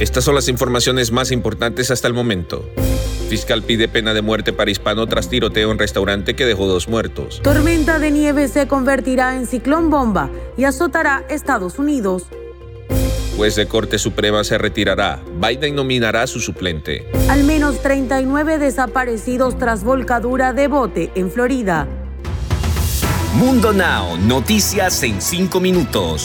Estas son las informaciones más importantes hasta el momento. Fiscal pide pena de muerte para hispano tras tiroteo en restaurante que dejó dos muertos. Tormenta de nieve se convertirá en ciclón bomba y azotará Estados Unidos. Juez de Corte Suprema se retirará. Biden nominará a su suplente. Al menos 39 desaparecidos tras volcadura de bote en Florida. Mundo Now, noticias en 5 minutos.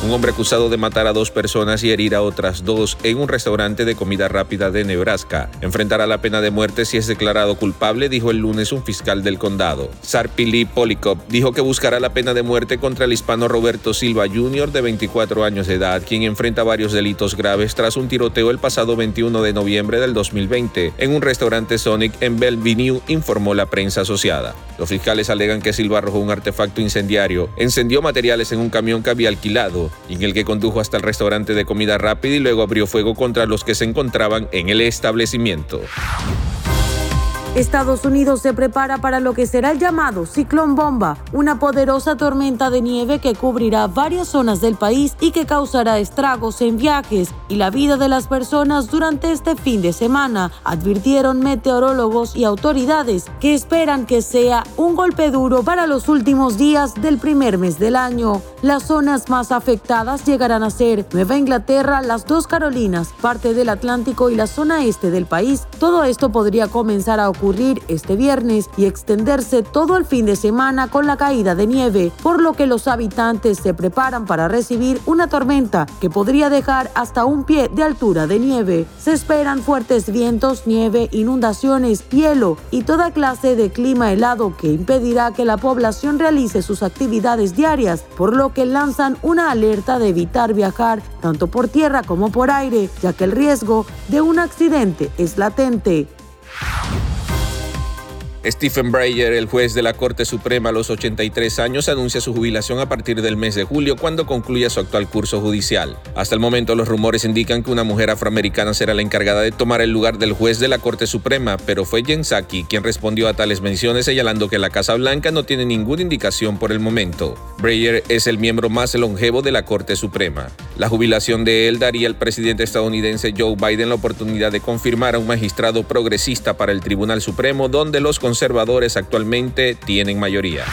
Un hombre acusado de matar a dos personas y herir a otras dos en un restaurante de comida rápida de Nebraska enfrentará la pena de muerte si es declarado culpable, dijo el lunes un fiscal del condado. Sarpili Polikop dijo que buscará la pena de muerte contra el hispano Roberto Silva Jr. de 24 años de edad, quien enfrenta varios delitos graves tras un tiroteo el pasado 21 de noviembre del 2020 en un restaurante Sonic en Bellevue, informó la prensa asociada. Los fiscales alegan que Silva arrojó un artefacto incendiario, encendió materiales en un camión que había alquilado en el que condujo hasta el restaurante de comida rápida y luego abrió fuego contra los que se encontraban en el establecimiento. Estados Unidos se prepara para lo que será el llamado ciclón bomba, una poderosa tormenta de nieve que cubrirá varias zonas del país y que causará estragos en viajes y la vida de las personas durante este fin de semana, advirtieron meteorólogos y autoridades que esperan que sea un golpe duro para los últimos días del primer mes del año. Las zonas más afectadas llegarán a ser Nueva Inglaterra, las dos Carolinas, parte del Atlántico y la zona este del país. Todo esto podría comenzar a ocurrir este viernes y extenderse todo el fin de semana con la caída de nieve, por lo que los habitantes se preparan para recibir una tormenta que podría dejar hasta un pie de altura de nieve. Se esperan fuertes vientos, nieve, inundaciones, hielo y toda clase de clima helado que impedirá que la población realice sus actividades diarias, por lo que lanzan una alerta de evitar viajar tanto por tierra como por aire, ya que el riesgo de un accidente es latente. Stephen Breyer, el juez de la Corte Suprema a los 83 años, anuncia su jubilación a partir del mes de julio cuando concluya su actual curso judicial. Hasta el momento los rumores indican que una mujer afroamericana será la encargada de tomar el lugar del juez de la Corte Suprema, pero fue Jen Psaki quien respondió a tales menciones señalando que la Casa Blanca no tiene ninguna indicación por el momento. Breyer es el miembro más longevo de la Corte Suprema. La jubilación de él daría al presidente estadounidense Joe Biden la oportunidad de confirmar a un magistrado progresista para el Tribunal Supremo donde los conservadores actualmente tienen mayoría.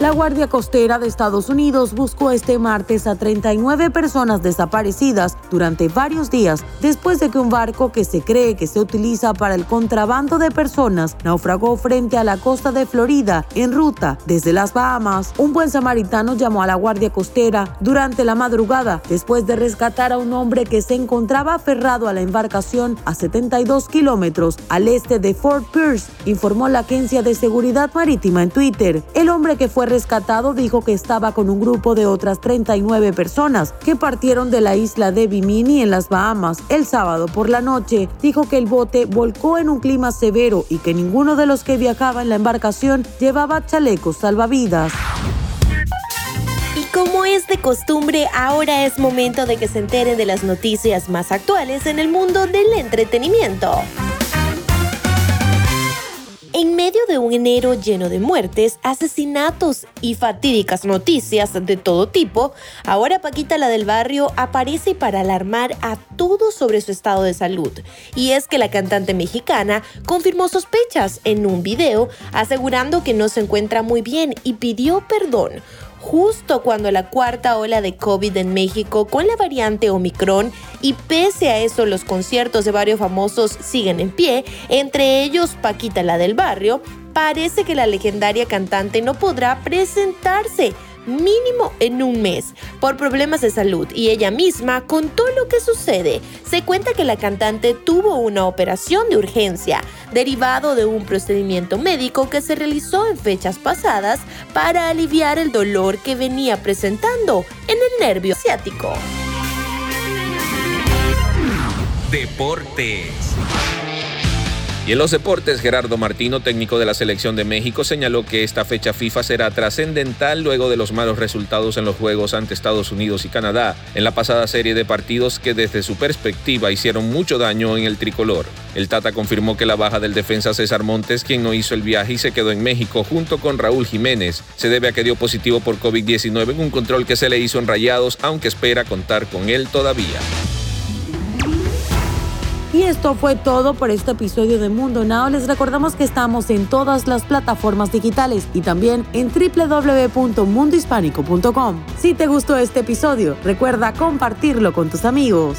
La Guardia Costera de Estados Unidos buscó este martes a 39 personas desaparecidas durante varios días después de que un barco que se cree que se utiliza para el contrabando de personas naufragó frente a la costa de Florida en ruta desde las Bahamas. Un buen samaritano llamó a la Guardia Costera durante la madrugada después de rescatar a un hombre que se encontraba aferrado a la embarcación a 72 kilómetros al este de Fort Pierce, informó la agencia de seguridad marítima en Twitter. El hombre que fue rescatado dijo que estaba con un grupo de otras 39 personas que partieron de la isla de Bimini en las Bahamas el sábado por la noche. Dijo que el bote volcó en un clima severo y que ninguno de los que viajaba en la embarcación llevaba chalecos salvavidas. Y como es de costumbre, ahora es momento de que se enteren de las noticias más actuales en el mundo del entretenimiento. De un enero lleno de muertes, asesinatos y fatídicas noticias de todo tipo, ahora Paquita la del barrio aparece para alarmar a todos sobre su estado de salud. Y es que la cantante mexicana confirmó sospechas en un video asegurando que no se encuentra muy bien y pidió perdón justo cuando la cuarta ola de COVID en México con la variante Omicron y pese a eso los conciertos de varios famosos siguen en pie, entre ellos Paquita la del barrio, parece que la legendaria cantante no podrá presentarse mínimo en un mes por problemas de salud y ella misma contó lo que sucede. Se cuenta que la cantante tuvo una operación de urgencia derivado de un procedimiento médico que se realizó en fechas pasadas para aliviar el dolor que venía presentando en el nervio ciático. Deportes. Y en los deportes, Gerardo Martino, técnico de la selección de México, señaló que esta fecha FIFA será trascendental luego de los malos resultados en los Juegos ante Estados Unidos y Canadá en la pasada serie de partidos que desde su perspectiva hicieron mucho daño en el tricolor. El Tata confirmó que la baja del defensa César Montes, quien no hizo el viaje y se quedó en México junto con Raúl Jiménez, se debe a que dio positivo por COVID-19 en un control que se le hizo en Rayados, aunque espera contar con él todavía. Y esto fue todo por este episodio de Mundo Now. Les recordamos que estamos en todas las plataformas digitales y también en www.mundohispánico.com. Si te gustó este episodio, recuerda compartirlo con tus amigos.